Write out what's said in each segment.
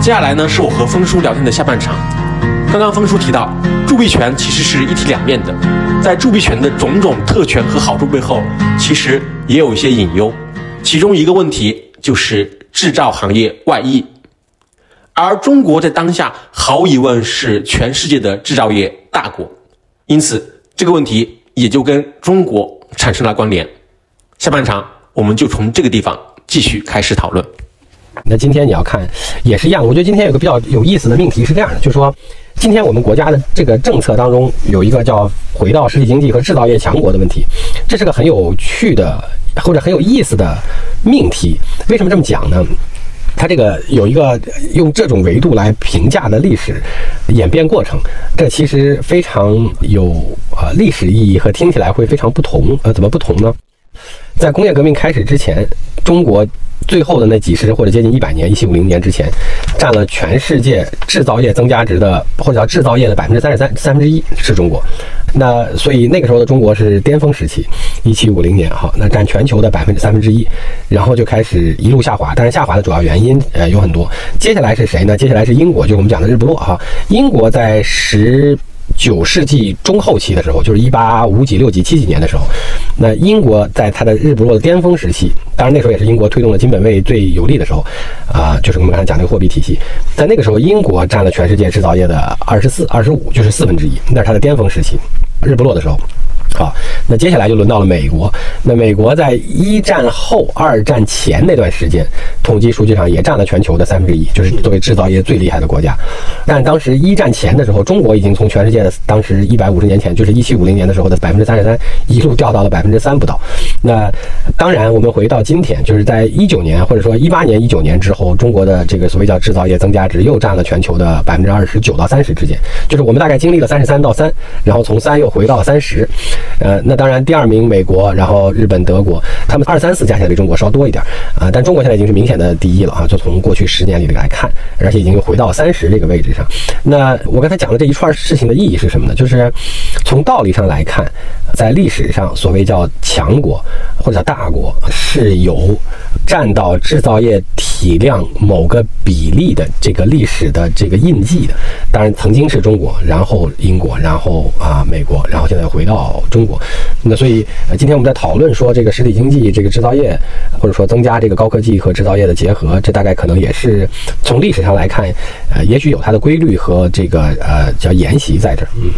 接下来呢，是我和峰叔聊天的下半场。刚刚峰叔提到，铸币权其实是一体两面的，在铸币权的种种特权和好处背后，其实也有一些隐忧。其中一个问题就是制造行业外溢，而中国在当下毫无疑问是全世界的制造业大国，因此这个问题也就跟中国产生了关联。下半场我们就从这个地方继续开始讨论。那今天你要看也是一样，我觉得今天有个比较有意思的命题是这样的，就是说今天我们国家的这个政策当中有一个叫回到实体经济和制造业强国的问题，这是个很有趣的或者很有意思的命题。为什么这么讲呢？它这个有一个用这种维度来评价的历史演变过程，这其实非常有呃历史意义和听起来会非常不同。呃，怎么不同呢？在工业革命开始之前，中国。最后的那几十或者接近一百年，一七五零年之前，占了全世界制造业增加值的，或者叫制造业的百分之三十三，三分之一是中国。那所以那个时候的中国是巅峰时期，一七五零年哈，那占全球的百分之三分之一，然后就开始一路下滑。但是下滑的主要原因呃有很多。接下来是谁呢？接下来是英国，就是我们讲的日不落哈。英国在十。九世纪中后期的时候，就是一八五几、六几、七几年的时候，那英国在它的日不落的巅峰时期，当然那时候也是英国推动了金本位最有利的时候，啊，就是我们刚才讲那个货币体系，在那个时候，英国占了全世界制造业的二十四、二十五，就是四分之一，那是它的巅峰时期，日不落的时候。好，那接下来就轮到了美国。那美国在一战后、二战前那段时间，统计数据上也占了全球的三分之一，就是作为制造业最厉害的国家。但当时一战前的时候，中国已经从全世界的当时一百五十年前，就是一七五零年的时候的百分之三十三，一路掉到了百分之三不到。那当然，我们回到今天，就是在一九年或者说一八年、一九年之后，中国的这个所谓叫制造业增加值又占了全球的百分之二十九到三十之间，就是我们大概经历了三十三到三，然后从三又回到了三十。呃，那当然，第二名美国，然后日本、德国，他们二三四加起来比中国稍多一点啊。但中国现在已经是明显的第一了啊，就从过去十年里来看，而且已经又回到三十这个位置上。那我刚才讲的这一串事情的意义是什么呢？就是从道理上来看，在历史上，所谓叫强国或者叫大国，是有占到制造业体量某个比例的这个历史的这个印记的。当然，曾经是中国，然后英国，然后啊美国，然后现在回到中国。那所以，呃，今天我们在讨论说这个实体经济、这个制造业，或者说增加这个高科技和制造业的结合，这大概可能也是从历史上来看，呃，也许有它的规律和这个呃叫沿袭在这儿。嗯，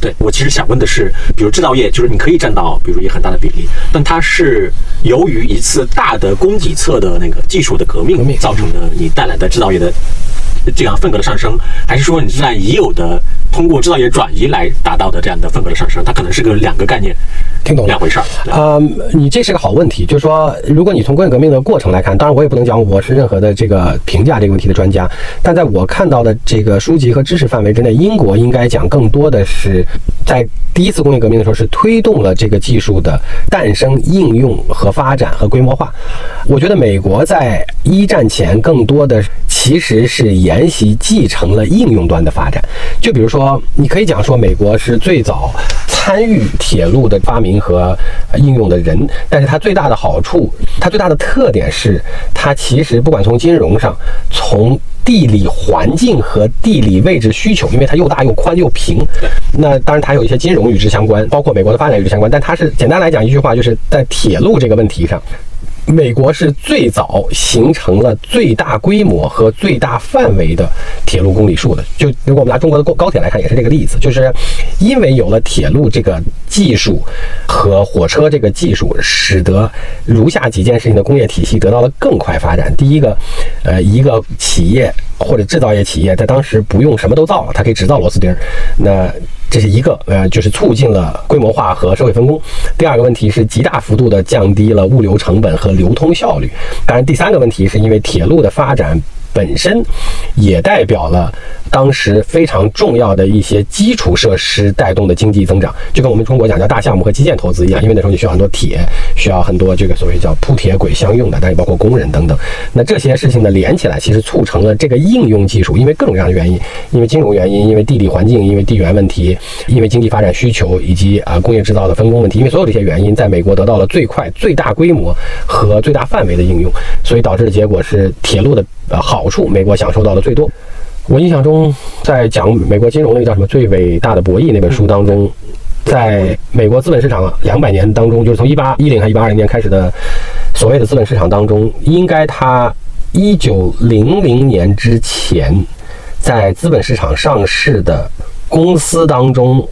对我其实想问的是，比如制造业，就是你可以占到比如一很大的比例，但它是由于一次大的供给侧的那个技术的革命造成的，你带来的制造业的。这样份额的上升，还是说你是在已有的通过制造业转移来达到的这样的份额的上升？它可能是个两个概念，听懂两回事儿啊？你这是个好问题，就是说，如果你从工业革命的过程来看，当然我也不能讲我是任何的这个评价这个问题的专家，但在我看到的这个书籍和知识范围之内，英国应该讲更多的是在第一次工业革命的时候是推动了这个技术的诞生、应用和发展和规模化。我觉得美国在一战前更多的。其实是沿袭继承了应用端的发展，就比如说，你可以讲说美国是最早参与铁路的发明和应用的人，但是它最大的好处，它最大的特点是，它其实不管从金融上，从地理环境和地理位置需求，因为它又大又宽又平，那当然它有一些金融与之相关，包括美国的发展与之相关，但它是简单来讲一句话，就是在铁路这个问题上。美国是最早形成了最大规模和最大范围的铁路公里数的。就如果我们拿中国的高高铁来看，也是这个例子，就是因为有了铁路这个技术和火车这个技术，使得如下几件事情的工业体系得到了更快发展。第一个，呃，一个企业或者制造业企业在当时不用什么都造，它可以只造螺丝钉。那这是一个，呃，就是促进了规模化和社会分工。第二个问题是极大幅度的降低了物流成本和流通效率。当然，第三个问题是因为铁路的发展本身也代表了当时非常重要的一些基础设施带动的经济增长，就跟我们中国讲叫大项目和基建投资一样，因为那时候你需要很多铁，需要很多这个所谓叫铺铁轨相用的，但也包括工人等等。那这些事情呢连起来，其实促成了这个应用技术，因为各种各样的原因，因为金融原因，因为地理环境，因为地缘问题，因为经济发展需求，以及啊工业制造的分工问题，因为所有这些原因，在美国得到了最快、最大规模和最大范围的应用，所以导致的结果是铁路的呃好处，美国享受到的最多。我印象中，在讲美国金融那个叫什么《最伟大的博弈》那本书当中，在美国资本市场两百年当中，就是从一八一零还一八二零年开始的所谓的资本市场当中，应该它一九零零年之前，在资本市场上市的公司当中。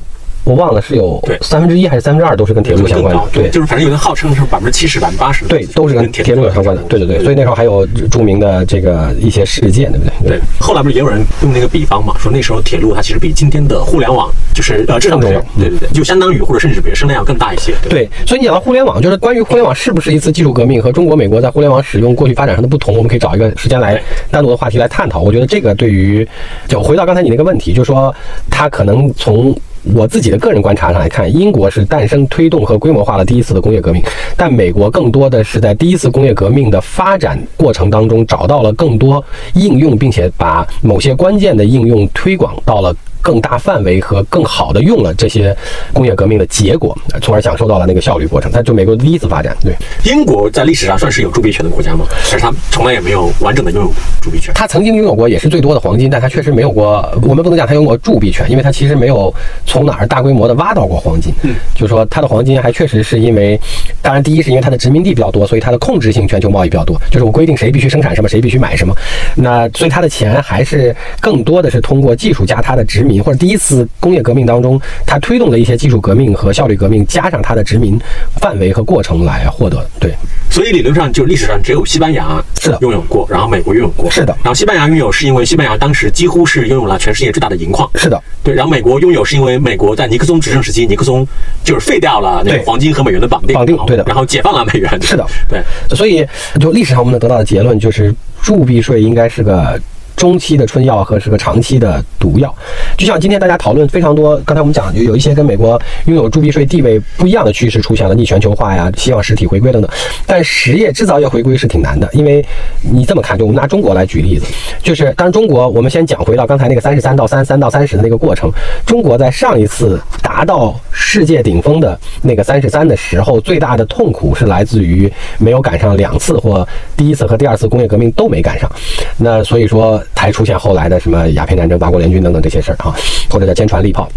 我忘了是有对三分之一还是三分之二都是跟铁路相关的，对，就是反正有人号称是百分之七十、百分之八十，对，都是跟铁路有相关的，对对对，所以那时候还有著名的这个一些事件，对不对？对，后来不是也有人用那个比方嘛，说那时候铁路它其实比今天的互联网就是呃更重要对对对，就相当于或者甚至比声量更大一些。对，所以你讲到互联网，就是关于互联网是不是一次技术革命和中国、美国在互联网使用过去发展上的不同，我们可以找一个时间来单独的话题来探讨。我觉得这个对于，就回到刚才你那个问题，就是说它可能从。我自己的个人观察上来看，英国是诞生、推动和规模化了第一次的工业革命，但美国更多的是在第一次工业革命的发展过程当中找到了更多应用，并且把某些关键的应用推广到了。更大范围和更好的用了这些工业革命的结果，从而享受到了那个效率过程。它就美国第一次发展，对英国在历史上算是有铸币权的国家吗？还是它从来也没有完整的拥有铸币权？它曾经拥有过也是最多的黄金，但它确实没有过。我们不能讲它拥有过铸币权，因为它其实没有从哪儿大规模的挖到过黄金。嗯，就是说它的黄金还确实是因为，当然第一是因为它的殖民地比较多，所以它的控制性全球贸易比较多，就是我规定谁必须生产什么，谁必须买什么。那所以它的钱还是更多的是通过技术加它的殖民，或者第一次工业革命当中，它推动的一些技术革命和效率革命，加上它的殖民范围和过程来获得。对，所以理论上就历史上只有西班牙是的拥有过，然后美国拥有过，是的然后西班牙拥有是因为西班牙当时几乎是拥有了全世界最大的银矿，是的，对，然后美国拥有是因为美国在尼克松执政时期，尼克松就是废掉了那个对黄金和美元的绑定，绑定对的然后解放了美元，是的，对，所以就历史上我们能得到的结论就是，铸币税应该是个。中期的春药和是个长期的毒药，就像今天大家讨论非常多，刚才我们讲有有一些跟美国拥有铸币税地位不一样的趋势出现了，逆全球化呀，希望实体回归等等。但实业制造业回归是挺难的，因为你这么看，就我们拿中国来举例子，就是当中国我们先讲回到刚才那个三十三到三三到三十的那个过程，中国在上一次达到世界顶峰的那个三十三的时候，最大的痛苦是来自于没有赶上两次或第一次和第二次工业革命都没赶上，那所以说才出现后来的什么鸦片战争、八国联军等等这些事儿啊，或者叫坚船利炮。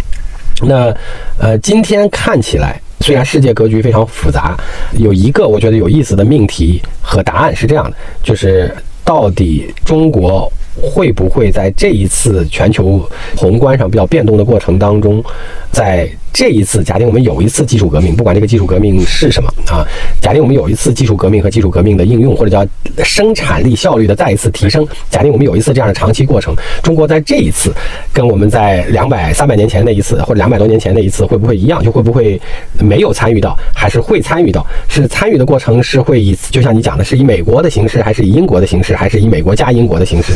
那呃，今天看起来，虽然世界格局非常复杂，有一个我觉得有意思的命题和答案是这样的，就是到底中国会不会在这一次全球宏观上比较变动的过程当中，在这一次假定我们有一次技术革命，不管这个技术革命是什么啊，假定我们有一次技术革命和技术革命的应用，或者叫生产力效率的再一次提升，假定我们有一次这样的长期过程，中国在这一次跟我们在两百、三百年前那一次，或者两百多年前那一次会不会一样？就会不会没有参与到，还是会参与到？是参与的过程是会以，就像你讲的，是以美国的形式，还是以英国的形式，还是以美国加英国的形式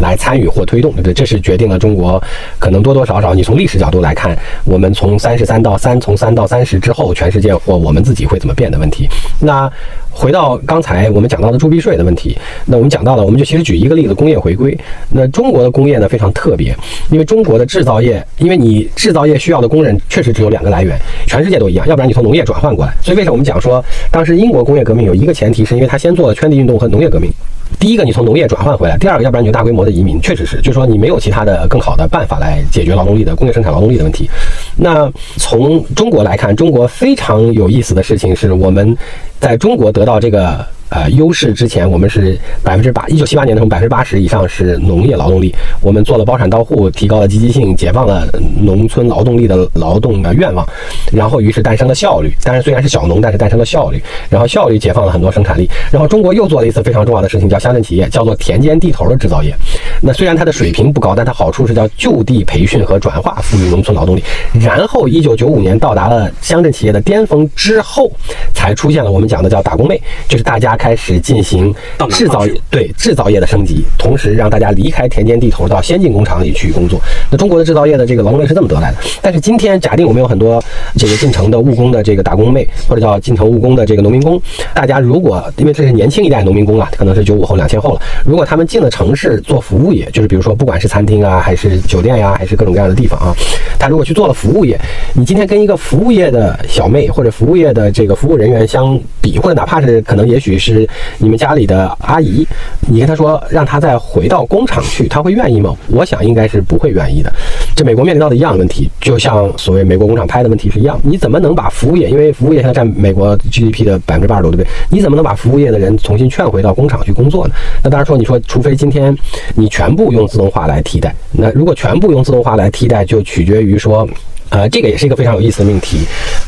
来参与或推动？对不对？这是决定了中国可能多多少少，你从历史角度来看，我们从三十三到三，从三到三十之后，全世界或我们自己会怎么变的问题。那回到刚才我们讲到的铸币税的问题，那我们讲到了，我们就其实举一个例子，工业回归。那中国的工业呢非常特别，因为中国的制造业，因为你制造业需要的工人确实只有两个来源，全世界都一样，要不然你从农业转换过来。所以为什么我们讲说，当时英国工业革命有一个前提，是因为它先做了圈地运动和农业革命。第一个，你从农业转换回来；第二个，要不然你就大规模的移民，确实是，就是说你没有其他的更好的办法来解决劳动力的工业生产劳动力的问题。那从中国来看，中国非常有意思的事情是我们在中国得到这个呃优势之前，我们是百分之八，一九七八年的时候百分之八十以上是农业劳动力，我们做了包产到户，提高了积极性，解放了农村劳动力的劳动的愿望，然后于是诞生了效率。但是虽然是小农，但是诞生了效率，然后效率解放了很多生产力。然后中国又做了一次非常重要的事情，叫乡镇企业，叫做田间地头的制造业。那虽然它的水平不高，但它好处是叫就地培训和转化赋予农村劳动力。然后一九九五年到达了乡镇企业的巅峰之后，才出现了我们讲的叫打工妹，就是大家开始进行制造业对制造业的升级，同时让大家离开田间地头到先进工厂里去工作。那中国的制造业的这个劳动力是这么得来的。但是今天假定我们有很多这个进城的务工的这个打工妹，或者叫进城务工的这个农民工，大家如果因为这是年轻一代农民工啊，可能是九五后、两千后了，如果他们进了城市做服务业，就是比如说不管是餐厅啊，还是酒店呀，还是各种各样的地方啊，他如果去做了服务业，你今天跟一个服务业的小妹或者服务业的这个服务人员相比，或者哪怕是可能也许是是你们家里的阿姨，你跟他说让他再回到工厂去，他会愿意吗？我想应该是不会愿意的。这美国面临到的一样的问题，就像所谓美国工厂拍的问题是一样，你怎么能把服务业，因为服务业现在占美国 GDP 的百分之八十多，对不对？你怎么能把服务业的人重新劝回到工厂去工作呢？那当然说，你说除非今天你全部用自动化来替代，那如果全部用自动化来替代，就取决于说，呃，这个也是一个非常有意思的命题，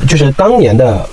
就是当年的。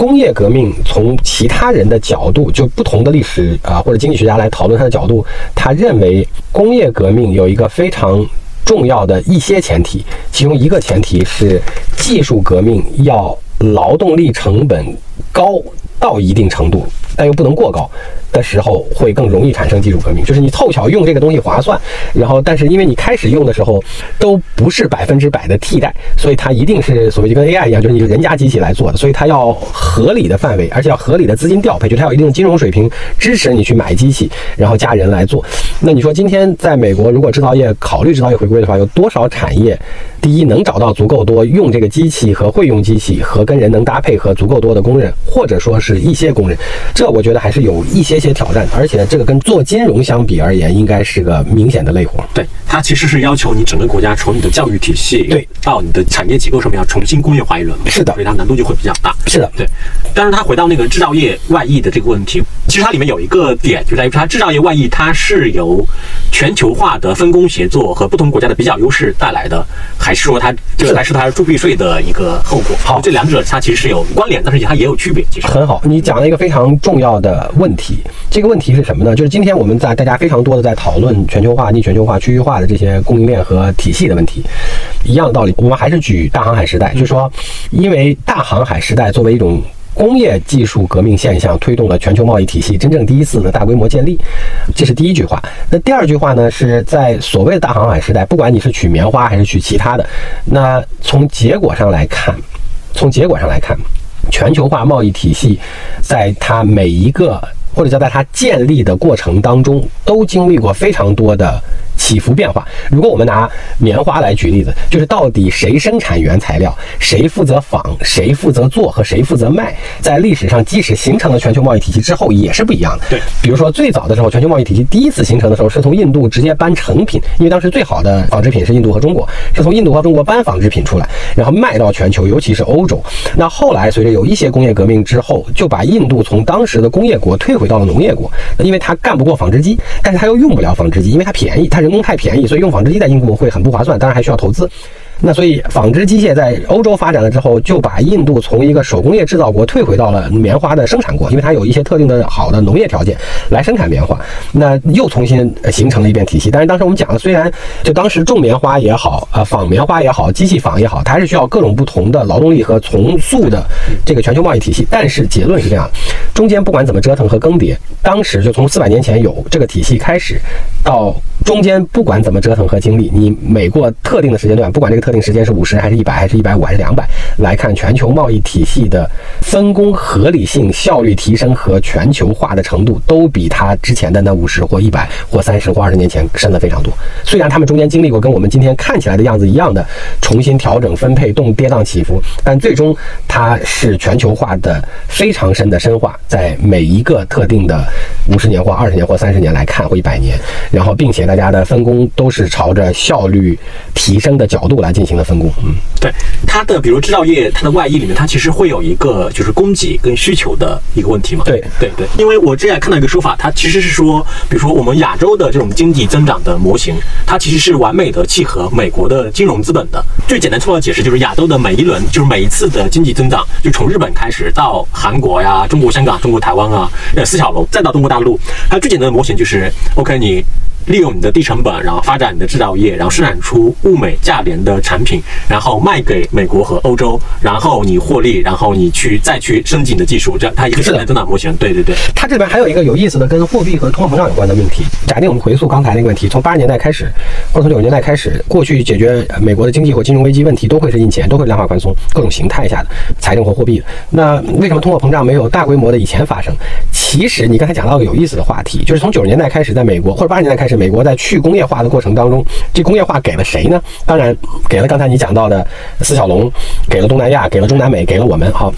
工业革命从其他人的角度，就不同的历史啊或者经济学家来讨论他的角度，他认为工业革命有一个非常重要的一些前提，其中一个前提是技术革命要劳动力成本高到一定程度，但又不能过高。的时候会更容易产生技术革命，就是你凑巧用这个东西划算，然后但是因为你开始用的时候都不是百分之百的替代，所以它一定是所谓就跟 AI 一样，就是你人家机器来做的，所以它要合理的范围，而且要合理的资金调配，就它有一定的金融水平支持你去买机器，然后加人来做。那你说今天在美国，如果制造业考虑制造业回归的话，有多少产业第一能找到足够多用这个机器和会用机器和跟人能搭配和足够多的工人，或者说是一些工人？这我觉得还是有一些。些挑战，而且这个跟做金融相比而言，应该是个明显的累活。对，它其实是要求你整个国家从你的教育体系对到你的产业结构上面要重新工业化一轮。是的，所以它难度就会比较大。是的，对。但是它回到那个制造业外溢的这个问题，其实它里面有一个点，就在于它制造业外溢，它是由全球化的分工协作和不同国家的比较优势带来的，还是说它这个还是它铸币税的一个后果？好，这两者它其实是有关联，但是它也有区别。其实很好，你讲了一个非常重要的问题。这个问题是什么呢？就是今天我们在大家非常多的在讨论全球化、逆全球化、区域化的这些供应链和体系的问题，一样的道理。我们还是举大航海时代，就是说，因为大航海时代作为一种工业技术革命现象，推动了全球贸易体系真正第一次的大规模建立，这是第一句话。那第二句话呢？是在所谓的大航海时代，不管你是取棉花还是取其他的，那从结果上来看，从结果上来看，全球化贸易体系在它每一个。或者叫在它建立的过程当中，都经历过非常多的起伏变化。如果我们拿棉花来举例子，就是到底谁生产原材料，谁负责纺，谁负责做和谁负责卖，在历史上即使形成了全球贸易体系之后，也是不一样的。对，比如说最早的时候，全球贸易体系第一次形成的时候，是从印度直接搬成品，因为当时最好的纺织品是印度和中国，是从印度和中国搬纺织品出来，然后卖到全球，尤其是欧洲。那后来随着有一些工业革命之后，就把印度从当时的工业国退。回到了农业国，因为它干不过纺织机，但是它又用不了纺织机，因为它便宜，它人工太便宜，所以用纺织机在英国会很不划算，当然还需要投资。那所以纺织机械在欧洲发展了之后，就把印度从一个手工业制造国退回到了棉花的生产国，因为它有一些特定的好的农业条件来生产棉花。那又重新形成了一遍体系。但是当时我们讲了，虽然就当时种棉花也好，呃，纺棉花也好，机器纺也好，它还是需要各种不同的劳动力和重塑的这个全球贸易体系。但是结论是这样：中间不管怎么折腾和更迭，当时就从四百年前有这个体系开始，到中间不管怎么折腾和经历，你每过特定的时间段，不管这个特。特定时间是五十还是一百还是一百五还是两百？来看全球贸易体系的分工合理性、效率提升和全球化的程度，都比它之前的那五十或一百或三十或二十年前深了非常多。虽然他们中间经历过跟我们今天看起来的样子一样的重新调整、分配、动跌宕起伏，但最终它是全球化的非常深的深化，在每一个特定的五十年或二十年或三十年来看或一百年，然后并且大家的分工都是朝着效率提升的角度来。进行了分工，嗯，对，它的比如制造业，它的外衣里面，它其实会有一个就是供给跟需求的一个问题嘛。对，对，对，因为我之前看到一个说法，它其实是说，比如说我们亚洲的这种经济增长的模型，它其实是完美的契合美国的金融资本的。最简单粗暴的解释就是，亚洲的每一轮，就是每一次的经济增长，就从日本开始到韩国呀、中国香港、中国台湾啊、呃四小龙，再到中国大陆，它最简单的模型就是，OK，你利用你的低成本，然后发展你的制造业，然后生产出物美价廉的产品，然后卖给美国和欧洲，然后你获利，然后你去再去升级你的技术，这样它一个简单增长模型。对对对，它这里边还有一个有意思的跟货币和通货膨胀有关的命题。假定我们回溯刚才那个问题，从八十年代开始，或者从九十年代开始，过去解决美国的经济或金融危机问题都会是印钱，都会量化宽松，各种形态下的财政和货币。那为什么通货膨胀没有大规模的以前发生？其实你刚才讲到个有意思的话题，就是从九十年代开始，在美国或者八十年代开始，是美国在去工业化的过程当中，这工业化给了谁呢？当然给了刚才你讲到的四小龙，给了东南亚，给了中南美，给了我们。好，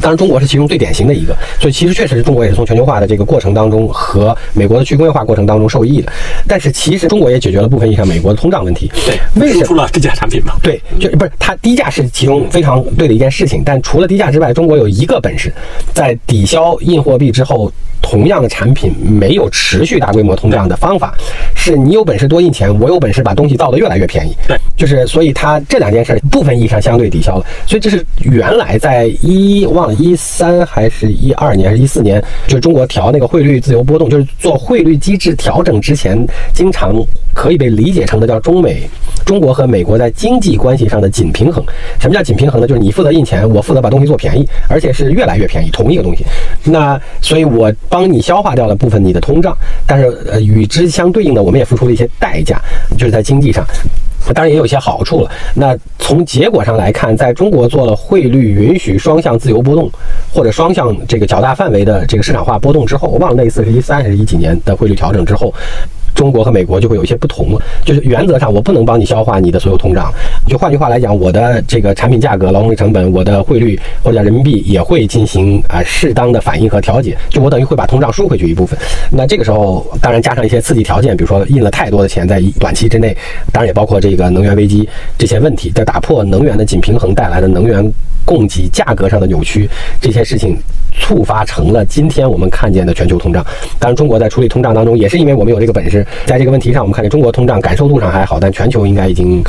当然中国是其中最典型的一个，所以其实确实是中国也是从全球化的这个过程当中和美国的去工业化过程当中受益的。但是其实中国也解决了部分意义上美国的通胀问题。对，为什么输出了低价产品嘛？对，就不是它低价是其中非常对的一件事情，但除了低价之外，中国有一个本事，在抵消印货币之后。同样的产品没有持续大规模通胀的方法，是你有本事多印钱，我有本事把东西造得越来越便宜。对，就是所以它这两件事部分意义上相对抵消了。所以这是原来在一一三还是一二年还是一四年，就是中国调那个汇率自由波动，就是做汇率机制调整之前，经常可以被理解成的叫中美中国和美国在经济关系上的紧平衡。什么叫紧平衡呢？就是你负责印钱，我负责把东西做便宜，而且是越来越便宜，同一个东西。那所以我。帮你消化掉了部分你的通胀，但是呃与之相对应的，我们也付出了一些代价，就是在经济上，当然也有一些好处了。那从结果上来看，在中国做了汇率允许双向自由波动，或者双向这个较大范围的这个市场化波动之后，我忘了那一次是一三还是一几年的汇率调整之后。中国和美国就会有一些不同，就是原则上我不能帮你消化你的所有通胀，就换句话来讲，我的这个产品价格、劳动力成本、我的汇率或者人民币也会进行啊适当的反应和调节，就我等于会把通胀输回去一部分。那这个时候当然加上一些刺激条件，比如说印了太多的钱在短期之内，当然也包括这个能源危机这些问题，在打破能源的紧平衡带来的能源供给价格上的扭曲，这些事情。触发成了今天我们看见的全球通胀。当然，中国在处理通胀当中，也是因为我们有这个本事，在这个问题上，我们看见中国通胀感受度上还好，但全球应该已经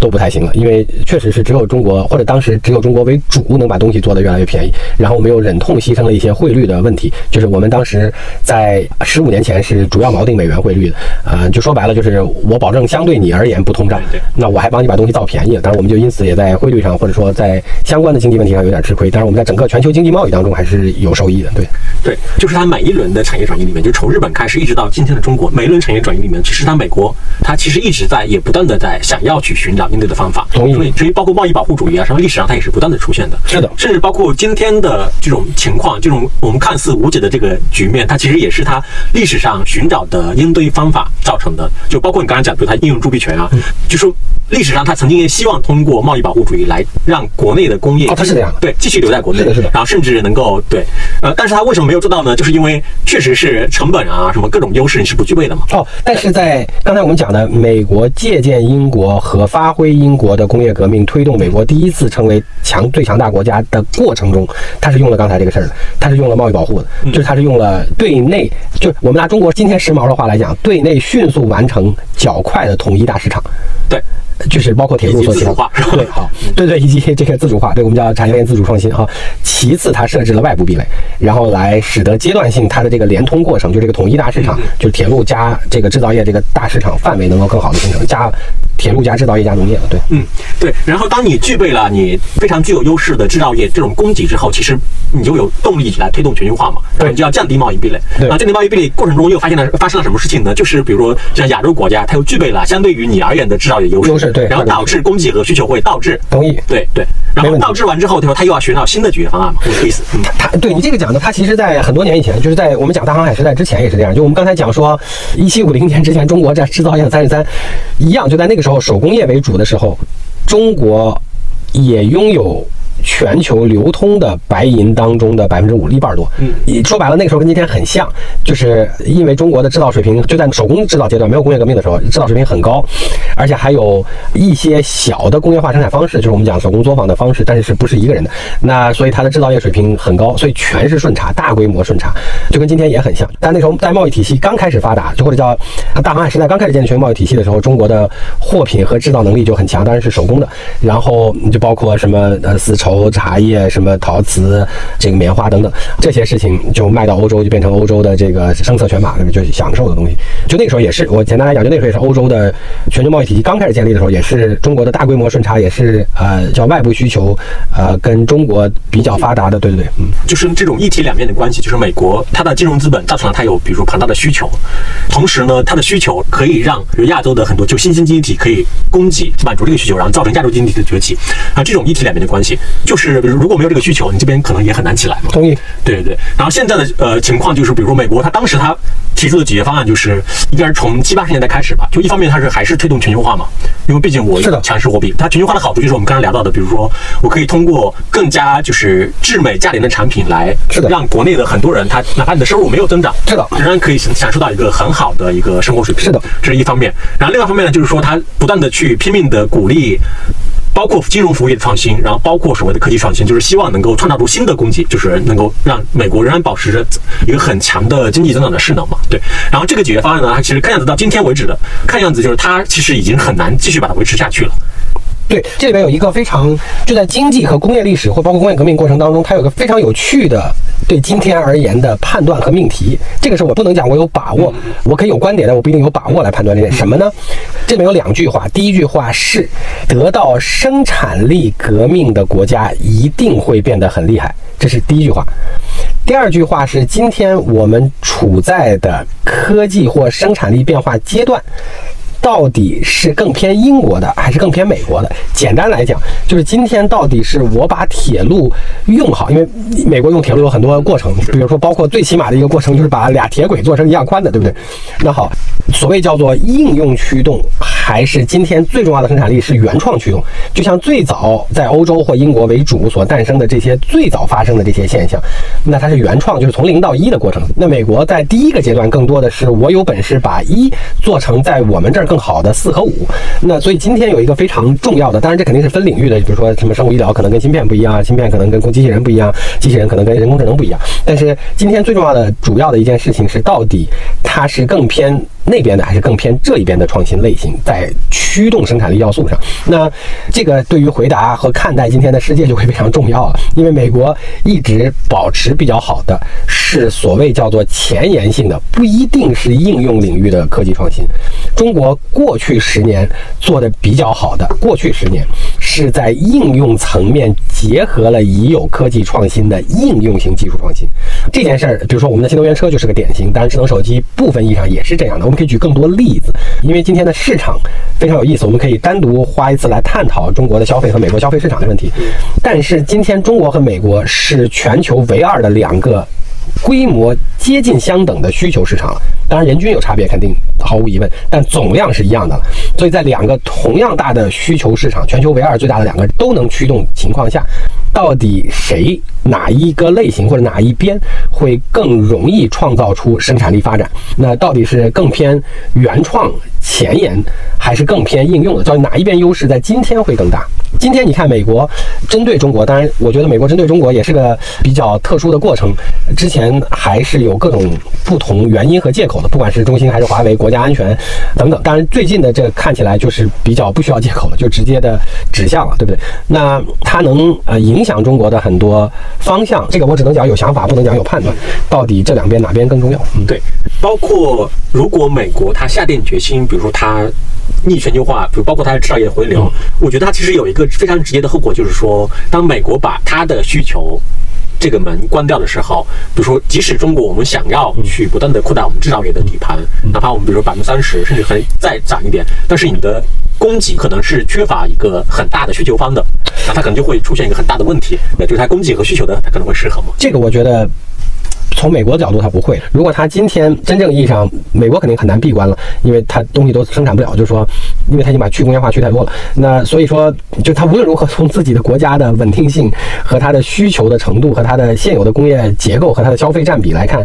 都不太行了。因为确实是只有中国，或者当时只有中国为主，能把东西做得越来越便宜。然后我们又忍痛牺牲了一些汇率的问题，就是我们当时在十五年前是主要锚定美元汇率的。呃，就说白了，就是我保证相对你而言不通胀，那我还帮你把东西造便宜了。当然，我们就因此也在汇率上，或者说在相关的经济问题上有点吃亏。但是我们在整个全球经济贸易当中还是。有收益的，对对，就是它每一轮的产业转移里面，就从日本开始一直到今天的中国，每一轮产业转移里面，其实它美国它其实一直在也不断的在想要去寻找应对的方法。同意。所以至于包括贸易保护主义啊，什么历史上它也是不断的出现的。是的。甚至包括今天的这种情况，这种我们看似无解的这个局面，它其实也是它历史上寻找的应对方法造成的。就包括你刚才讲，比如它应用铸币权啊，就说历史上它曾经也希望通过贸易保护主义来让国内的工业，哦，它是这样，对，继续留在国内，是的，是的，然后甚至能够对，呃，但是它。他为什么没有做到呢？就是因为确实是成本啊，什么各种优势你是不具备的嘛。哦，但是在刚才我们讲的美国借鉴英国和发挥英国的工业革命，推动美国第一次成为强最强大国家的过程中，他是用了刚才这个事儿的，他是用了贸易保护的，就是他是用了对内，就是我们拿中国今天时髦的话来讲，对内迅速完成较快的统一大市场。对。就是包括铁路做起来，对，好，对对，以及这个自主化，对我们叫产业链自主创新哈。其次，它设置了外部壁垒，然后来使得阶段性它的这个连通过程，就这个统一大市场，就是铁路加这个制造业这个大市场范围能够更好的形成，加铁路加制造业加农业了，对，嗯，对。然后当你具备了你非常具有优势的制造业这种供给之后，其实你就有动力来推动全球化嘛，对，你就要降低贸易壁垒。那降低贸易壁垒过程中又发现了发生了什么事情呢？就是比如说像亚洲国家，它又具备了相对于你而言的制造业优势。对，然后导致供给和需求会倒置，同意，对对，然后倒置完之后，他说他又要寻找新的解决方案嘛，这个意思。嗯他对你这个讲的，他其实在很多年以前，就是在我们讲大航海时代之前也是这样。就我们刚才讲说，一七五零年之前，中国在制造业三十三一样，就在那个时候手工业为主的时候，中国也拥有。全球流通的白银当中的百分之五，一半多。嗯，说白了，那个时候跟今天很像，就是因为中国的制造水平就在手工制造阶段，没有工业革命的时候，制造水平很高，而且还有一些小的工业化生产方式，就是我们讲手工作坊的方式，但是是不是一个人的？那所以它的制造业水平很高，所以全是顺差，大规模顺差，就跟今天也很像。但那时候在贸易体系刚开始发达，就或者叫大航海时代刚开始建立全球贸易体系的时候，中国的货品和制造能力就很强，当然是手工的，然后就包括什么呃丝绸、茶叶、什么陶瓷、这个棉花等等这些事情，就卖到欧洲就变成欧洲的这个声色犬马，就享受的东西。就那个时候也是，我简单来讲，就那个时候也是欧洲的全球贸易体系刚开始建立的时候，也是中国的大规模顺差，也是呃叫外部需求呃跟中国比较发达的，对对对，嗯，就是这种一体两面的关系，就是美国它的金融资本造成了它有比如庞大的需求，同时呢，它的需求可以让比如亚洲的很多就新兴经济体可以供给满足这个需求，然后造成亚洲经济体的崛起啊，这种一体两面的关系，就是如如果没有这个需求，你这边可能也很难起来嘛。同意，对对对。然后现在的呃情况就是，比如说美国，它当时它提出的解决方案就是应该是从七八十年代开始吧，就一方面它是还是推动全球化嘛，因为毕竟我强势货币，它全球化的好处就是我们刚才聊到的，比如说我可以通过更加就是质美价廉的产品来是的让国内的很多人他哪怕你的收入没有增长，是的仍然可以享享受到一个很好的一个生活水平。是的，这是一方面。然后另外一方面呢，就是说它不断的去拼命的鼓励。包括金融服务业的创新，然后包括所谓的科技创新，就是希望能够创造出新的供给，就是能够让美国仍然保持着一个很强的经济增长的势能嘛。对，然后这个解决方案呢，它其实看样子到今天为止的，看样子就是它其实已经很难继续把它维持下去了。对，这里边有一个非常就在经济和工业历史或包括工业革命过程当中，它有个非常有趣的对今天而言的判断和命题。这个是我不能讲我有把握，我可以有观点，但我不一定有把握来判断这件什么呢？这里面有两句话，第一句话是得到生产力革命的国家一定会变得很厉害，这是第一句话。第二句话是今天我们处在的科技或生产力变化阶段。到底是更偏英国的，还是更偏美国的？简单来讲，就是今天到底是我把铁路用好，因为美国用铁路有很多过程，比如说包括最起码的一个过程就是把俩铁轨做成一样宽的，对不对？那好，所谓叫做应用驱动，还是今天最重要的生产力是原创驱动？就像最早在欧洲或英国为主所诞生的这些最早发生的这些现象，那它是原创，就是从零到一的过程。那美国在第一个阶段更多的是我有本事把一做成在我们这儿。更好的四和五，那所以今天有一个非常重要的，当然这肯定是分领域的，比如说什么生物医疗可能跟芯片不一样，芯片可能跟工机器人不一样，机器人可能跟人工智能不一样。但是今天最重要的、主要的一件事情是，到底它是更偏那边的，还是更偏这一边的创新类型，在驱动生产力要素上。那这个对于回答和看待今天的世界就会非常重要了，因为美国一直保持比较好的是所谓叫做前沿性的，不一定是应用领域的科技创新，中国。过去十年做的比较好的，过去十年是在应用层面结合了已有科技创新的应用型技术创新这件事儿。比如说我们的新能源车就是个典型，当然智能手机部分意义上也是这样的。我们可以举更多例子，因为今天的市场非常有意思，我们可以单独花一次来探讨中国的消费和美国消费市场的问题。但是今天中国和美国是全球唯二的两个。规模接近相等的需求市场，当然人均有差别，肯定毫无疑问，但总量是一样的了。所以在两个同样大的需求市场，全球唯二最大的两个都能驱动情况下，到底谁哪一个类型或者哪一边会更容易创造出生产力发展？那到底是更偏原创前沿，还是更偏应用的？到底哪一边优势在今天会更大？今天你看美国针对中国，当然我觉得美国针对中国也是个比较特殊的过程。之前还是有各种不同原因和借口的，不管是中兴还是华为，国家安全等等。当然最近的这看起来就是比较不需要借口了，就直接的指向了，对不对？那它能呃影响中国的很多方向，这个我只能讲有想法，不能讲有判断。到底这两边哪边更重要？嗯，对。包括如果美国它下定决心，比如说它。逆全球化，比如包括它的制造业回流，我觉得它其实有一个非常直接的后果，就是说，当美国把它的需求这个门关掉的时候，比如说，即使中国我们想要去不断的扩大我们制造业的底盘，哪怕我们比如说百分之三十，甚至可以再涨一点，但是你的供给可能是缺乏一个很大的需求方的，那它可能就会出现一个很大的问题，那就是它供给和需求的它可能会失衡嘛。这个我觉得。从美国的角度，他不会。如果他今天真正意义上，美国肯定很难闭关了，因为他东西都生产不了，就是说，因为他已经把去工业化去太多了。那所以说，就他无论如何从自己的国家的稳定性和他的需求的程度和他的现有的工业结构和他的消费占比来看。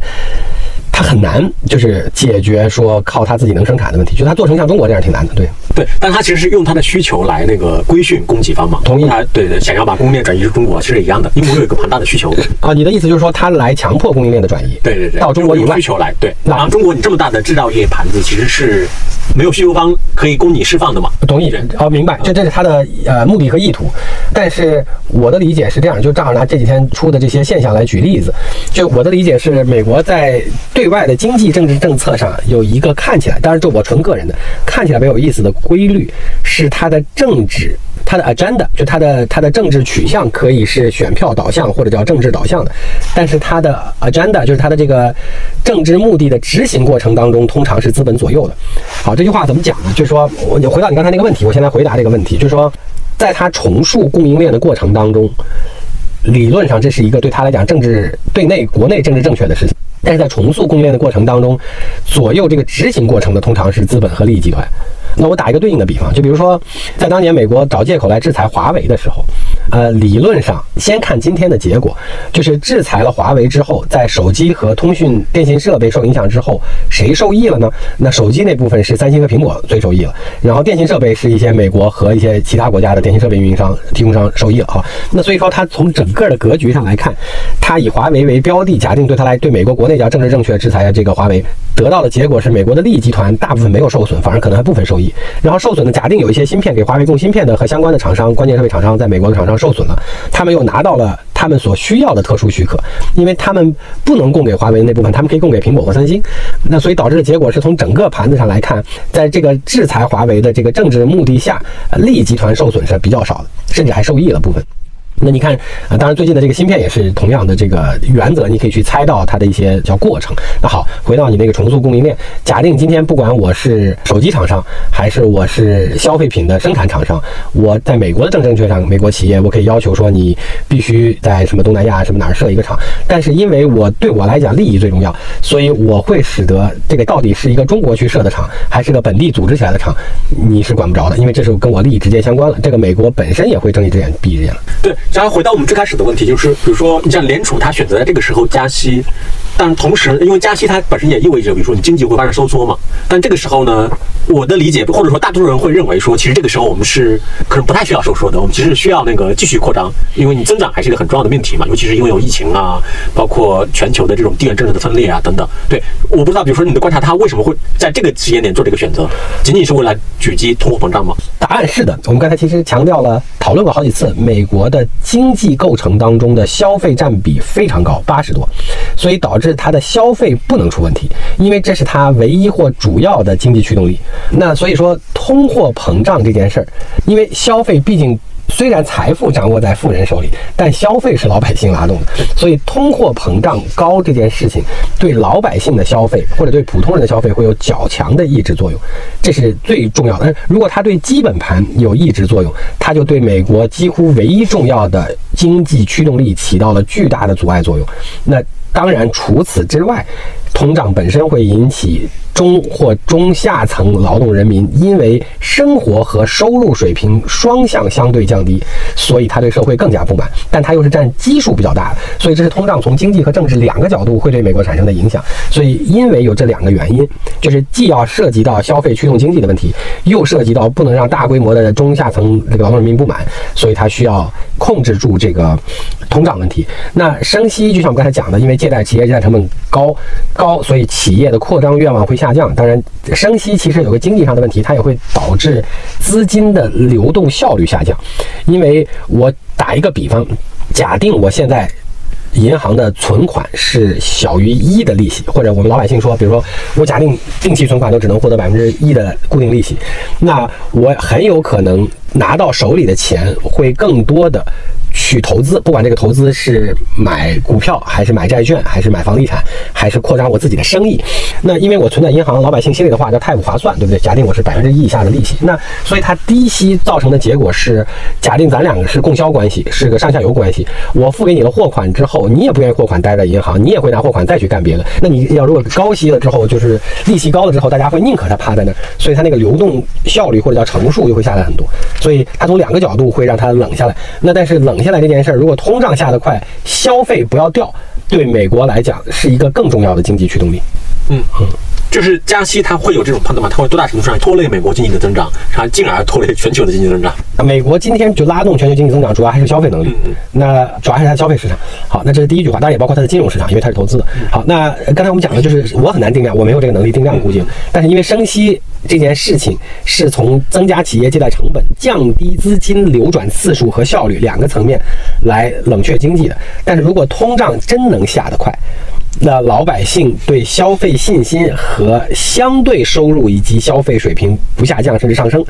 它很难就是解决说靠它自己能生产的问题，就它做成像中国这样挺难的。对对，但它其实是用它的需求来那个规训供给方嘛。同意。它对对，想要把供应链转移至中国，其实也一样的。因为我有一个庞大的需求啊。你的意思就是说，它来强迫供应链的转移？对对对，到中国以外需求来对。那中国你这么大的制造业盘子，其实是没有需求方可以供你释放的嘛？同意。哦，明白。这这是它的呃目的和意图。但是我的理解是这样，就正好拿这几天出的这些现象来举例子。就我的理解是，美国在对对外的经济政治政策上有一个看起来，当然这我纯个人的看起来没有意思的规律，是它的政治，它的 agenda，就它的它的政治取向可以是选票导向或者叫政治导向的，但是它的 agenda 就是它的这个政治目的的执行过程当中，通常是资本左右的。好，这句话怎么讲呢？就是说，我你回到你刚才那个问题，我先来回答这个问题，就是说，在它重塑供应链的过程当中，理论上这是一个对他来讲政治对内国内政治正确的事情。但是在重塑供应链的过程当中，左右这个执行过程的通常是资本和利益集团。那我打一个对应的比方，就比如说，在当年美国找借口来制裁华为的时候，呃，理论上先看今天的结果，就是制裁了华为之后，在手机和通讯电信设备受影响之后，谁受益了呢？那手机那部分是三星和苹果最受益了，然后电信设备是一些美国和一些其他国家的电信设备运营商、提供商受益了啊。那所以说，它从整个的格局上来看，它以华为为标的，假定对它来对美国国内叫政治正确制裁这个华为，得到的结果是美国的利益集团大部分没有受损，反而可能还部分受益。然后受损的，假定有一些芯片给华为供芯片的和相关的厂商、关键设备厂商在美国的厂商受损了，他们又拿到了他们所需要的特殊许可，因为他们不能供给华为那部分，他们可以供给苹果和三星。那所以导致的结果是从整个盘子上来看，在这个制裁华为的这个政治目的下，利益集团受损是比较少的，甚至还受益了部分。那你看啊，当然最近的这个芯片也是同样的这个原则，你可以去猜到它的一些叫过程。那好，回到你那个重塑供应链，假定今天不管我是手机厂商，还是我是消费品的生产厂商，我在美国的政正确上，美国企业我可以要求说你必须在什么东南亚什么哪儿设一个厂。但是因为我对我来讲利益最重要，所以我会使得这个到底是一个中国去设的厂，还是个本地组织起来的厂，你是管不着的，因为这是跟我利益直接相关了。这个美国本身也会睁一只眼闭一只眼了。对。然后回到我们最开始的问题，就是比如说，你像联储，它选择在这个时候加息，但同时，因为加息它本身也意味着，比如说你经济会发生收缩嘛。但这个时候呢，我的理解或者说大多数人会认为说，其实这个时候我们是可能不太需要收缩的，我们其实需要那个继续扩张，因为你增长还是一个很重要的命题嘛，尤其是因为有疫情啊，包括全球的这种地缘政治的分裂啊等等。对，我不知道，比如说你的观察，它为什么会在这个时间点做这个选择？仅仅是为了狙击通货膨胀吗？答案是的，我们刚才其实强调了，讨论过好几次，美国的。经济构成当中的消费占比非常高，八十多，所以导致它的消费不能出问题，因为这是它唯一或主要的经济驱动力。那所以说，通货膨胀这件事儿，因为消费毕竟。虽然财富掌握在富人手里，但消费是老百姓拉动的，所以通货膨胀高这件事情对老百姓的消费或者对普通人的消费会有较强的抑制作用，这是最重要的。如果它对基本盘有抑制作用，它就对美国几乎唯一重要的经济驱动力起到了巨大的阻碍作用。那当然，除此之外。通胀本身会引起中或中下层劳动人民因为生活和收入水平双向相对降低，所以他对社会更加不满。但他又是占基数比较大的，所以这是通胀从经济和政治两个角度会对美国产生的影响。所以因为有这两个原因，就是既要涉及到消费驱动经济的问题，又涉及到不能让大规模的中下层这个劳动人民不满，所以他需要控制住这个通胀问题。那升息就像我刚才讲的，因为借贷企业借贷成本高高。所以企业的扩张愿望会下降。当然，升息其实有个经济上的问题，它也会导致资金的流动效率下降。因为我打一个比方，假定我现在银行的存款是小于一的利息，或者我们老百姓说，比如说我假定定期存款都只能获得百分之一的固定利息，那我很有可能拿到手里的钱会更多的。去投资，不管这个投资是买股票，还是买债券，还是买房地产，还是扩张我自己的生意，那因为我存在银行，老百姓心里的话叫太不划算，对不对？假定我是百分之一以下的利息，那所以它低息造成的结果是，假定咱两个是供销关系，是个上下游关系，我付给你了货款之后，你也不愿意货款待在银行，你也会拿货款再去干别的。那你要如果高息了之后，就是利息高了之后，大家会宁可它趴在那儿，所以它那个流动效率或者叫乘数就会下来很多。所以它从两个角度会让它冷下来。那但是冷。下来这件事儿，如果通胀下得快，消费不要掉，对美国来讲是一个更重要的经济驱动力。嗯嗯。就是加息，它会有这种判断吗？它会多大程度上拖累美国经济的增长，然后进而拖累全球的经济增长？美国今天就拉动全球经济增长，主要还是消费能力。那主要还是它的消费市场。好，那这是第一句话，当然也包括它的金融市场，因为它是投资的。好，那刚才我们讲的就是我很难定量，我没有这个能力定量估计。但是因为升息这件事情是从增加企业借贷成本、降低资金流转次数和效率两个层面来冷却经济的。但是如果通胀真能下得快，那老百姓对消费信心和相对收入以及消费水平不下降甚至上升，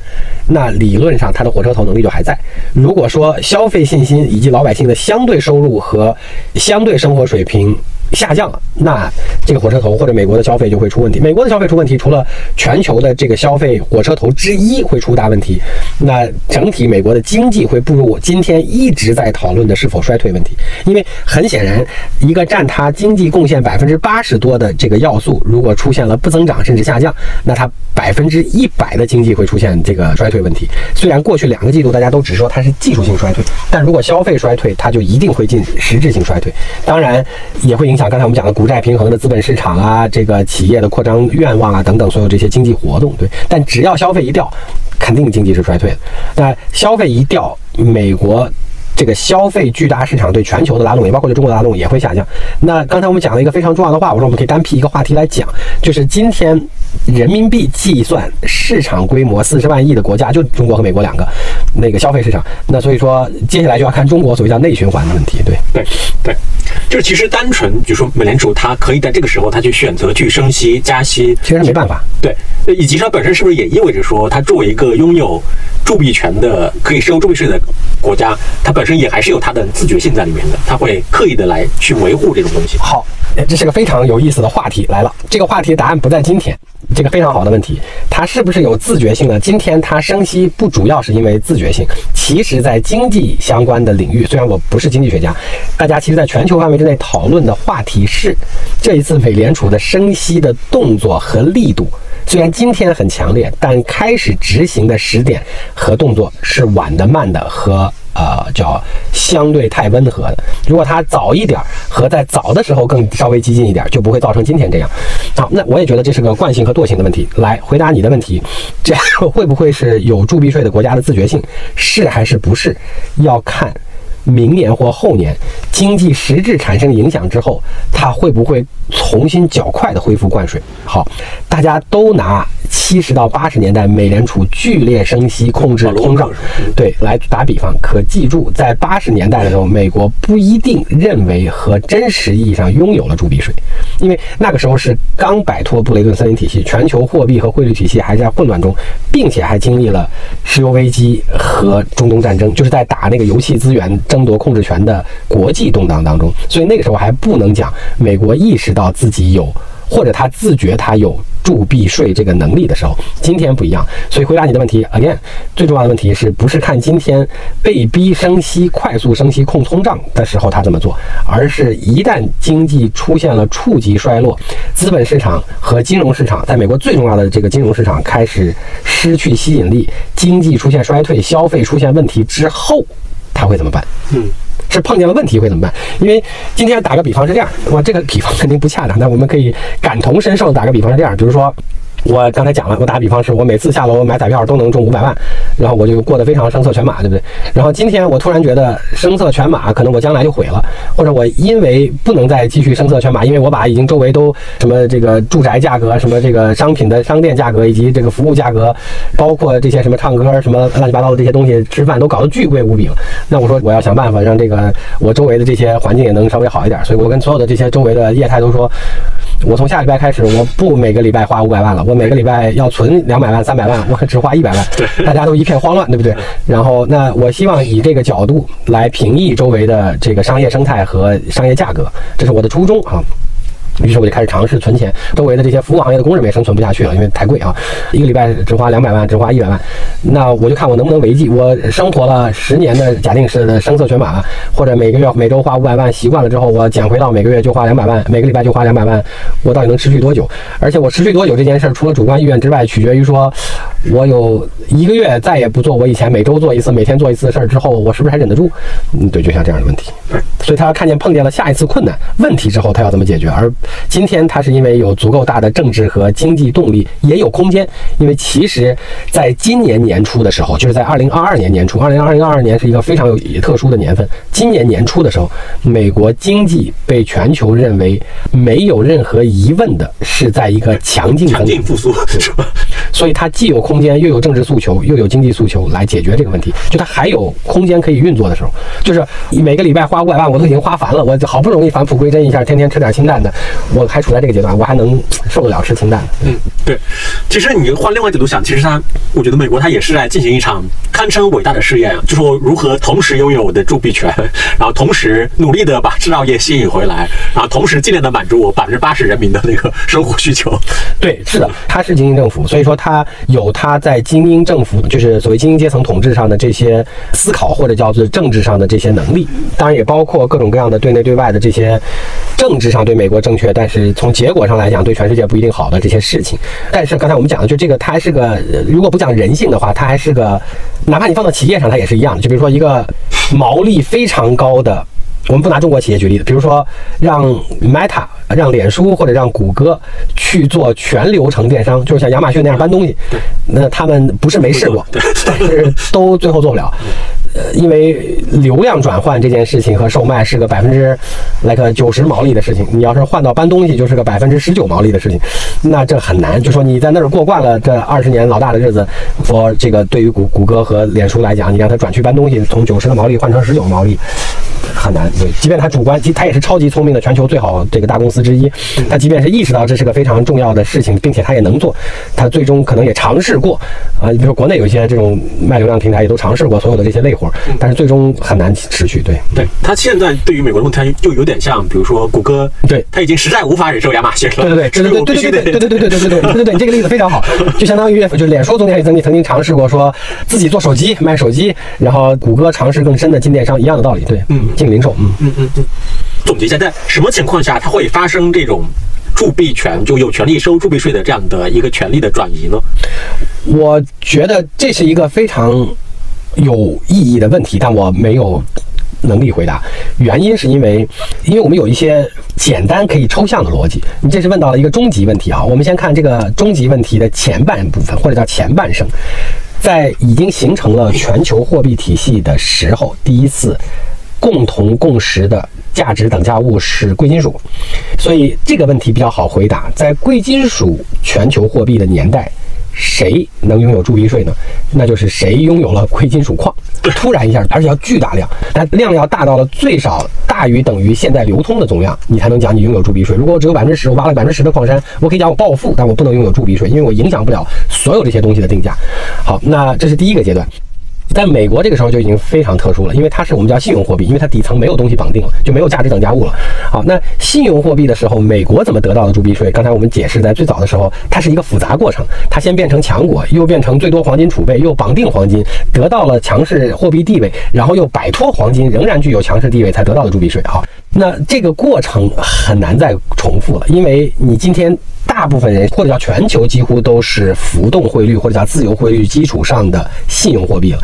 那理论上它的火车头能力就还在。如果说消费信心以及老百姓的相对收入和相对生活水平，下降了，那这个火车头或者美国的消费就会出问题。美国的消费出问题，除了全球的这个消费火车头之一会出大问题，那整体美国的经济会步入我今天一直在讨论的是否衰退问题。因为很显然，一个占它经济贡献百分之八十多的这个要素，如果出现了不增长甚至下降，那它百分之一百的经济会出现这个衰退问题。虽然过去两个季度大家都只说它是技术性衰退，但如果消费衰退，它就一定会进实质性衰退。当然也会影。响刚才我们讲的股债平衡的资本市场啊，这个企业的扩张愿望啊等等，所有这些经济活动，对。但只要消费一掉，肯定经济是衰退的。那消费一掉，美国这个消费巨大市场对全球的拉动，也包括对中国的拉动也会下降。那刚才我们讲了一个非常重要的话，我说我们可以单辟一个话题来讲，就是今天人民币计算市场规模四十万亿的国家，就中国和美国两个那个消费市场。那所以说，接下来就要看中国所谓叫内循环的问题，对对对。就是其实单纯，比如说美联储它可以在这个时候，它去选择去升息、加息，其实没办法。对，以及它本身是不是也意味着说，它作为一个拥有铸币权的、可以收铸币税的国家，它本身也还是有它的自觉性在里面的，它会刻意的来去维护这种东西。好，这是个非常有意思的话题来了。这个话题答案不在今天。这个非常好的问题，它是不是有自觉性呢？今天它升息不主要是因为自觉性，其实在经济相关的领域，虽然我不是经济学家，大家其实在全球范围之内讨论的话题是，这一次美联储的升息的动作和力度，虽然今天很强烈，但开始执行的时点和动作是晚的、慢的和。呃，叫相对太温和的。如果它早一点儿和在早的时候更稍微激进一点，就不会造成今天这样。好，那我也觉得这是个惯性和惰性的问题。来回答你的问题，这会不会是有铸币税的国家的自觉性？是还是不是？要看。明年或后年经济实质产生影响之后，它会不会重新较快的恢复灌水？好，大家都拿七十到八十年代美联储剧烈升息控制通胀，对，来打比方。可记住，在八十年代的时候，美国不一定认为和真实意义上拥有了铸币税，因为那个时候是刚摆脱布雷顿森林体系，全球货币和汇率体系还在混乱中，并且还经历了石油危机和中东战争，就是在打那个油气资源。争夺控制权的国际动荡当中，所以那个时候还不能讲美国意识到自己有，或者他自觉他有铸币税这个能力的时候。今天不一样，所以回答你的问题，again，最重要的问题是不是看今天被逼升息、快速升息控通胀的时候他这么做，而是一旦经济出现了触及衰落，资本市场和金融市场在美国最重要的这个金融市场开始失去吸引力，经济出现衰退，消费出现问题之后。他会怎么办？嗯，是碰见了问题会怎么办？因为今天打个比方是这样，我这个比方肯定不恰当，但我们可以感同身受。打个比方是这样，比如说。我刚才讲了，我打比方是我每次下楼买彩票都能中五百万，然后我就过得非常声色犬马，对不对？然后今天我突然觉得声色犬马可能我将来就毁了，或者我因为不能再继续声色犬马，因为我把已经周围都什么这个住宅价格、什么这个商品的商店价格以及这个服务价格，包括这些什么唱歌什么乱七八糟的这些东西吃饭都搞得巨贵无比了。那我说我要想办法让这个我周围的这些环境也能稍微好一点，所以我跟所有的这些周围的业态都说。我从下礼拜开始，我不每个礼拜花五百万了，我每个礼拜要存两百万、三百万，我只花一百万。大家都一一片慌乱，对不对？然后，那我希望以这个角度来平抑周围的这个商业生态和商业价格，这是我的初衷啊。于是我就开始尝试存钱，周围的这些服务行业的工人们也生存不下去了，因为太贵啊，一个礼拜只花两百万，只花一百万，那我就看我能不能维系。我生活了十年的假定式的声色犬马，或者每个月每周花五百万，习惯了之后，我减回到每个月就花两百万，每个礼拜就花两百万，我到底能持续多久？而且我持续多久这件事儿，除了主观意愿之外，取决于说我有一个月再也不做我以前每周做一次、每天做一次的事儿之后，我是不是还忍得住？嗯，对，就像这样的问题。所以他看见碰见了下一次困难问题之后，他要怎么解决？而今天它是因为有足够大的政治和经济动力，也有空间。因为其实在今年年初的时候，就是在二零二二年年初，二零二零二二年是一个非常有特殊的年份。今年年初的时候，美国经济被全球认为没有任何疑问的是在一个强劲强劲复苏，是吧？所以它既有空间，又有政治诉求，又有经济诉求来解决这个问题。就它还有空间可以运作的时候，就是每个礼拜花五百万，我都已经花烦了，我好不容易返璞归真一下，天天吃点清淡的，我还处在这个阶段，我还能受得了吃清淡。嗯，对。其实你换另外角度想，其实它，我觉得美国它也是在进行一场堪称伟大的试验，就说如何同时拥有我的铸币权，然后同时努力的把制造业吸引回来，然后同时尽量的满足我百分之八十人民的那个生活需求。对，是的，它是精英政府，所以说它有它在精英政府，就是所谓精英阶层统治上的这些思考或者叫做政治上的这些能力，当然也包括各种各样的对内对外的这些政治上对美国正确，但是从结果上来讲对全世界不一定好的这些事情。但是刚才我们讲的就这个，它还是个如果不讲人性的话，它还是个，哪怕你放到企业上，它也是一样的。就比如说一个毛利非常高的。我们不拿中国企业举例子，比如说让 Meta、让脸书或者让谷歌去做全流程电商，就是像亚马逊那样搬东西，那他们不是没试过，但是都最后做不了。呃，因为流量转换这件事情和售卖是个百分之来个九十毛利的事情，你要是换到搬东西就是个百分之十九毛利的事情，那这很难。就说你在那儿过惯了这二十年老大的日子，我这个对于谷谷歌和脸书来讲，你让他转去搬东西，从九十的毛利换成十九毛利，很难。对，即便他主观，其他也是超级聪明的全球最好这个大公司之一，他即便是意识到这是个非常重要的事情，并且他也能做，他最终可能也尝试过啊。你比如说国内有一些这种卖流量平台也都尝试过所有的这些类活。但是最终很难持续。对，对他现在对于美国的问题，就有点像，比如说谷歌，对他已经实在无法忍受亚马逊了。对对对对对对对对对对对对对对对对，你这个例子非常好，就相当于就是脸书中间也曾经曾经尝试过说自己做手机卖手机，然后谷歌尝试更深的进电商一样的道理。对，嗯，进零售，嗯嗯嗯嗯。总结一下，在什么情况下它会发生这种铸币权就有权利收铸币税的这样的一个权利的转移呢？我觉得这是一个非常。有意义的问题，但我没有能力回答。原因是因为，因为我们有一些简单可以抽象的逻辑。你这是问到了一个终极问题啊！我们先看这个终极问题的前半部分，或者叫前半生。在已经形成了全球货币体系的时候，第一次共同共识的价值等价物是贵金属，所以这个问题比较好回答。在贵金属全球货币的年代。谁能拥有铸币税呢？那就是谁拥有了贵金属矿，突然一下，而且要巨大量，但量要大到了最少大于等于现在流通的总量，你才能讲你拥有铸币税。如果我只有百分之十，我挖了百分之十的矿山，我可以讲我暴富，但我不能拥有铸币税，因为我影响不了所有这些东西的定价。好，那这是第一个阶段。在美国这个时候就已经非常特殊了，因为它是我们叫信用货币，因为它底层没有东西绑定了，就没有价值等价物了。好，那信用货币的时候，美国怎么得到的铸币税？刚才我们解释，在最早的时候，它是一个复杂过程，它先变成强国，又变成最多黄金储备，又绑定黄金，得到了强势货币地位，然后又摆脱黄金，仍然具有强势地位，才得到的铸币税。好，那这个过程很难再重复了，因为你今天。大部分人或者叫全球几乎都是浮动汇率或者叫自由汇率基础上的信用货币了，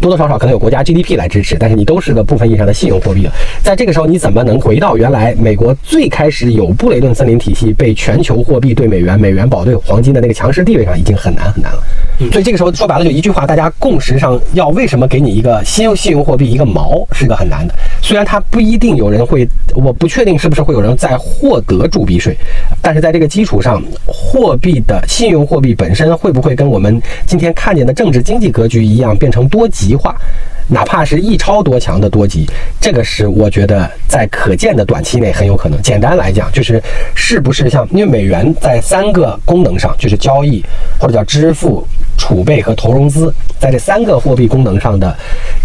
多多少少可能有国家 GDP 来支持，但是你都是个部分意义上的信用货币了。在这个时候，你怎么能回到原来美国最开始有布雷顿森林体系被全球货币对美元、美元保对黄金的那个强势地位上，已经很难很难了。所以这个时候说白了就一句话，大家共识上要为什么给你一个新信用货币一个毛是个很难的。虽然它不一定有人会，我不确定是不是会有人在获得铸币税，但是在这个基础上，货币的信用货币本身会不会跟我们今天看见的政治经济格局一样变成多极化？哪怕是一超多强的多极，这个是我觉得在可见的短期内很有可能。简单来讲，就是是不是像因为美元在三个功能上，就是交易或者叫支付、储备和投融资，在这三个货币功能上的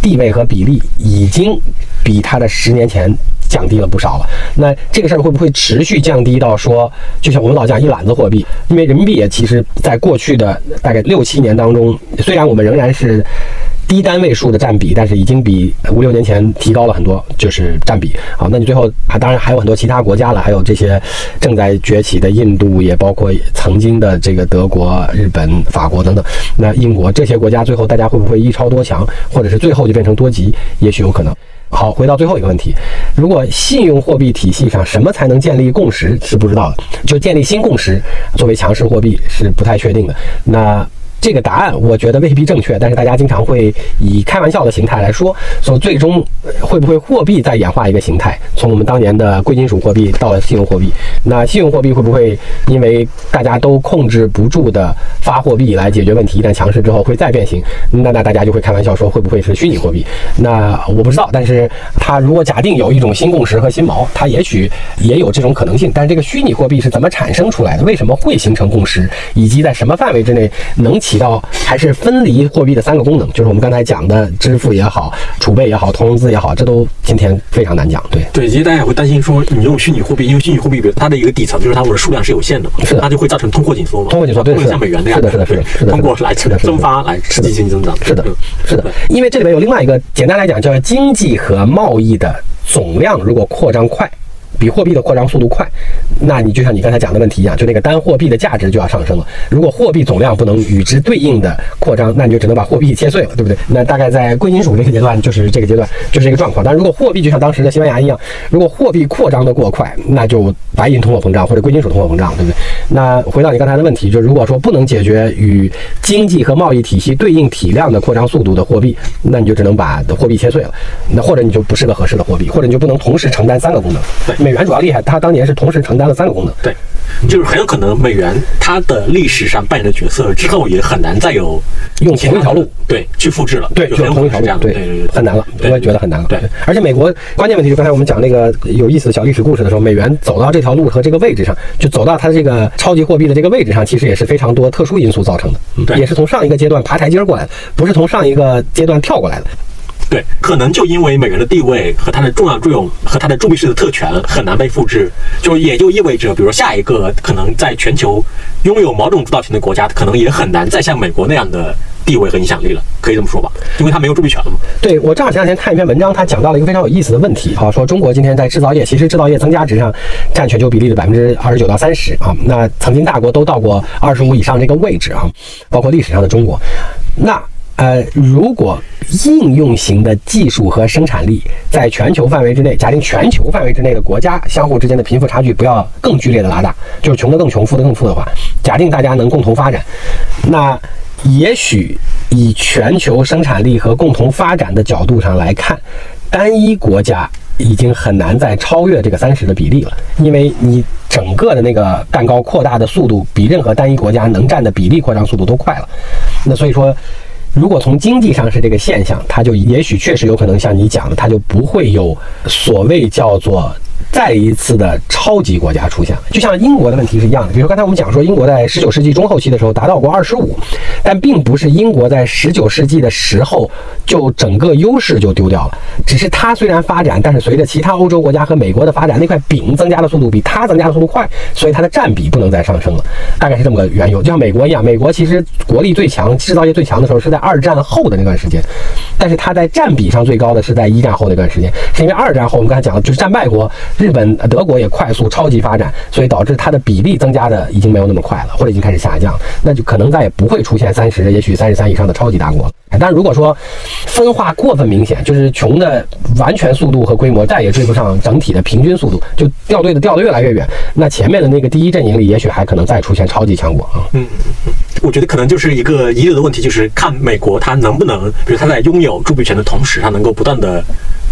地位和比例，已经比它的十年前降低了不少了。那这个事儿会不会持续降低到说，就像我们老讲一揽子货币？因为人民币也其实在过去的大概六七年当中，虽然我们仍然是。低单位数的占比，但是已经比五六年前提高了很多，就是占比。好，那你最后还当然还有很多其他国家了，还有这些正在崛起的印度，也包括曾经的这个德国、日本、法国等等。那英国这些国家最后大家会不会一超多强，或者是最后就变成多极？也许有可能。好，回到最后一个问题，如果信用货币体系上什么才能建立共识是不知道的，就建立新共识作为强势货币是不太确定的。那。这个答案我觉得未必正确，但是大家经常会以开玩笑的形态来说，说最终会不会货币再演化一个形态，从我们当年的贵金属货币到了信用货币，那信用货币会不会因为大家都控制不住的发货币来解决问题，一旦强势之后会再变形？那那大家就会开玩笑说会不会是虚拟货币？那我不知道，但是它如果假定有一种新共识和新锚，它也许也有这种可能性。但是这个虚拟货币是怎么产生出来的？为什么会形成共识？以及在什么范围之内能起？到还是分离货币的三个功能，就是我们刚才讲的支付也好、储备也好、投融资也好，这都今天非常难讲。对对，其实大家也会担心说，你用虚拟货币，因为虚拟货币它的一个底层就是它们的数量是有限的，是的，它就会造成通货紧缩嘛。通货紧缩，对，像美元那样，是的，是的，是的，是的，通过来增发来刺激经济增长。是的，是的，因为这里面有另外一个，简单来讲叫经济和贸易的总量如果扩张快。比货币的扩张速度快，那你就像你刚才讲的问题一样，就那个单货币的价值就要上升了。如果货币总量不能与之对应的扩张，那你就只能把货币切碎了，对不对？那大概在贵金属这个阶段就是这个阶段，就是这个状况。但如果货币就像当时的西班牙一样，如果货币扩张的过快，那就白银通货膨胀或者贵金属通货膨胀，对不对？那回到你刚才的问题，就如果说不能解决与经济和贸易体系对应体量的扩张速度的货币，那你就只能把货币切碎了。那或者你就不是个合适的货币，或者你就不能同时承担三个功能。对。美元主要厉害，它当年是同时承担了三个功能。对，就是很有可能美元它的历史上扮演的角色之后也很难再有用同一条路对去复制了。对，就同一条路，对很难了，我也觉得很难了。对，而且美国关键问题就刚才我们讲那个有意思的小历史故事的时候，美元走到这条路和这个位置上，就走到它的这个超级货币的这个位置上，其实也是非常多特殊因素造成的。对，也是从上一个阶段爬台阶过来的，不是从上一个阶段跳过来的。对，可能就因为美元的地位和它的重要作用和它的铸币式的特权很难被复制，就也就意味着，比如下一个可能在全球拥有某种主导权的国家，可能也很难再像美国那样的地位和影响力了，可以这么说吧？因为它没有铸币权了嘛。对我正好前两天看一篇文章，他讲到了一个非常有意思的问题，啊，说中国今天在制造业，其实制造业增加值上占全球比例的百分之二十九到三十啊，那曾经大国都到过二十五以上这个位置啊，包括历史上的中国，那。呃，如果应用型的技术和生产力在全球范围之内，假定全球范围之内的国家相互之间的贫富差距不要更剧烈的拉大，就是穷的更穷，富的更富的话，假定大家能共同发展，那也许以全球生产力和共同发展的角度上来看，单一国家已经很难再超越这个三十的比例了，因为你整个的那个蛋糕扩大的速度比任何单一国家能占的比例扩张速度都快了，那所以说。如果从经济上是这个现象，它就也许确实有可能像你讲的，它就不会有所谓叫做。再一次的超级国家出现了，就像英国的问题是一样的。比如说刚才我们讲说，英国在十九世纪中后期的时候达到过二十五，但并不是英国在十九世纪的时候就整个优势就丢掉了，只是它虽然发展，但是随着其他欧洲国家和美国的发展，那块饼增加的速度比它增加的速度快，所以它的占比不能再上升了，大概是这么个缘由。就像美国一样，美国其实国力最强、制造业最强的时候是在二战后的那段时间，但是它在占比上最高的是在一战后那段时间，是因为二战后我们刚才讲的就是战败国。日本、德国也快速超级发展，所以导致它的比例增加的已经没有那么快了，或者已经开始下降，那就可能再也不会出现三十，也许三十三以上的超级大国了。但如果说分化过分明显，就是穷的完全速度和规模再也追不上整体的平均速度，就掉队的掉得越来越远，那前面的那个第一阵营里，也许还可能再出现超级强国啊。嗯，我觉得可能就是一个遗留的问题，就是看美国它能不能，比如它在拥有铸币权的同时，它能够不断的。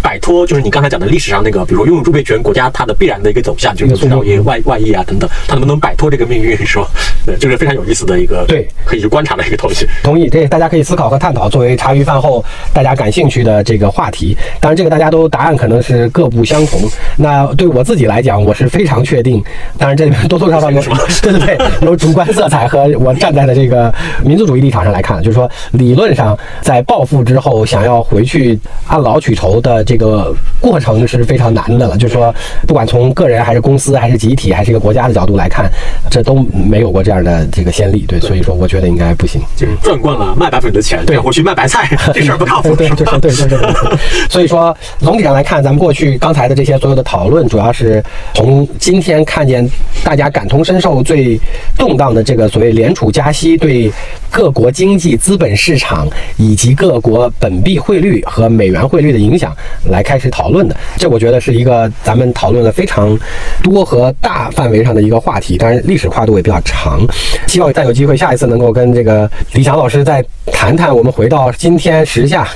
摆脱就是你刚才讲的历史上那个，比如说拥有铸币权国家它的必然的一个走向，就是制造业外外溢啊等等，它能不能摆脱这个命运？说，对，就是非常有意思的一个对，可以去观察的一个东西。同意，这大家可以思考和探讨，作为茶余饭后大家感兴趣的这个话题。当然，这个大家都答案可能是各不相同。那对我自己来讲，我是非常确定。当然，这里面多多少少有什么？对对对，有主观色彩和我站在的这个民族主义立场上来看，就是说，理论上在暴富之后想要回去按劳取酬的。这个过程是非常难的了。就是说，不管从个人还是公司还是集体还是一个国家的角度来看，这都没有过这样的这个先例。对，所以说我觉得应该不行。就是赚惯了卖白粉的钱，对我去卖白菜，这事儿不靠谱。对对对对对对。所以说，总体上来看，咱们过去刚才的这些所有的讨论，主要是从今天看见大家感同身受最动荡的这个所谓联储加息对各国经济、资本市场以及各国本币汇率和美元汇率的影响来开始讨论的。这我觉得是一个咱们讨论了非常多和大范围上的一个话题，当然历史跨度也比较长。希望再有机会，下一次能够跟这个李强老师再谈谈。我们回到今天时下，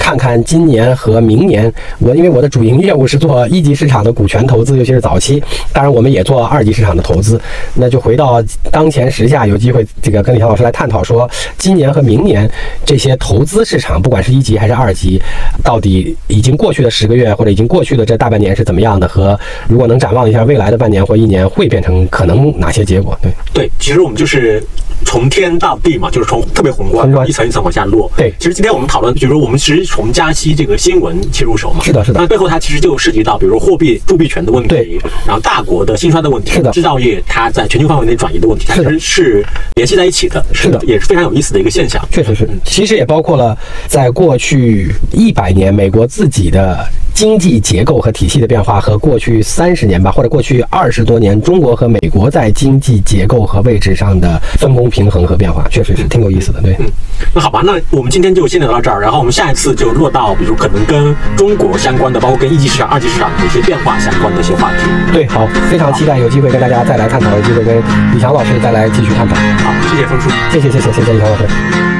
看看今年和明年。我因为我的主营业务是做一级市场的股权投资，尤其是早期，当然我们也做二级市场的投资。那就回到当前时下，有机会这个跟李强老师来探讨说，今年和明年这些投资市场，不管是一级还是二级，到底已经过去的十个月或者已经过去的这大半年是怎么样的？和如果能展望一下未来的半年或一年，会变成可能哪些结果？对对，其实我们就是从天到地嘛，就是从特别宏观，一层一层往下落。对，其实今天我们讨论，比如说我们其实从加息这个新闻切入手嘛，是的，是的。那背后它其实就涉及到，比如说货币铸币权的问题，对，然后大国的兴衰的问题，是的，制造业它在全球范围内转移的问题，它其实是联系在一起的，是的，也是非常有意思的一个现象。确实是，其实也包括了在过去一百年美国自己的经济结构和体系的变化，和过去三十年吧，或者过去二十多年中国和美国在经济结构和位置上的分工平衡和变化，确实是挺有意思的。对，嗯，那好吧，那我们今天就先聊到这儿，然后我们下一次就落到比如可能跟中国相关的，包括跟一级市场、二级市场的一些变化相关的一些话题。对，好，非常期待有机会跟大家再来探讨，有机会跟李强老师再来继续探讨。好，谢谢峰叔，谢谢谢谢谢谢李强老师。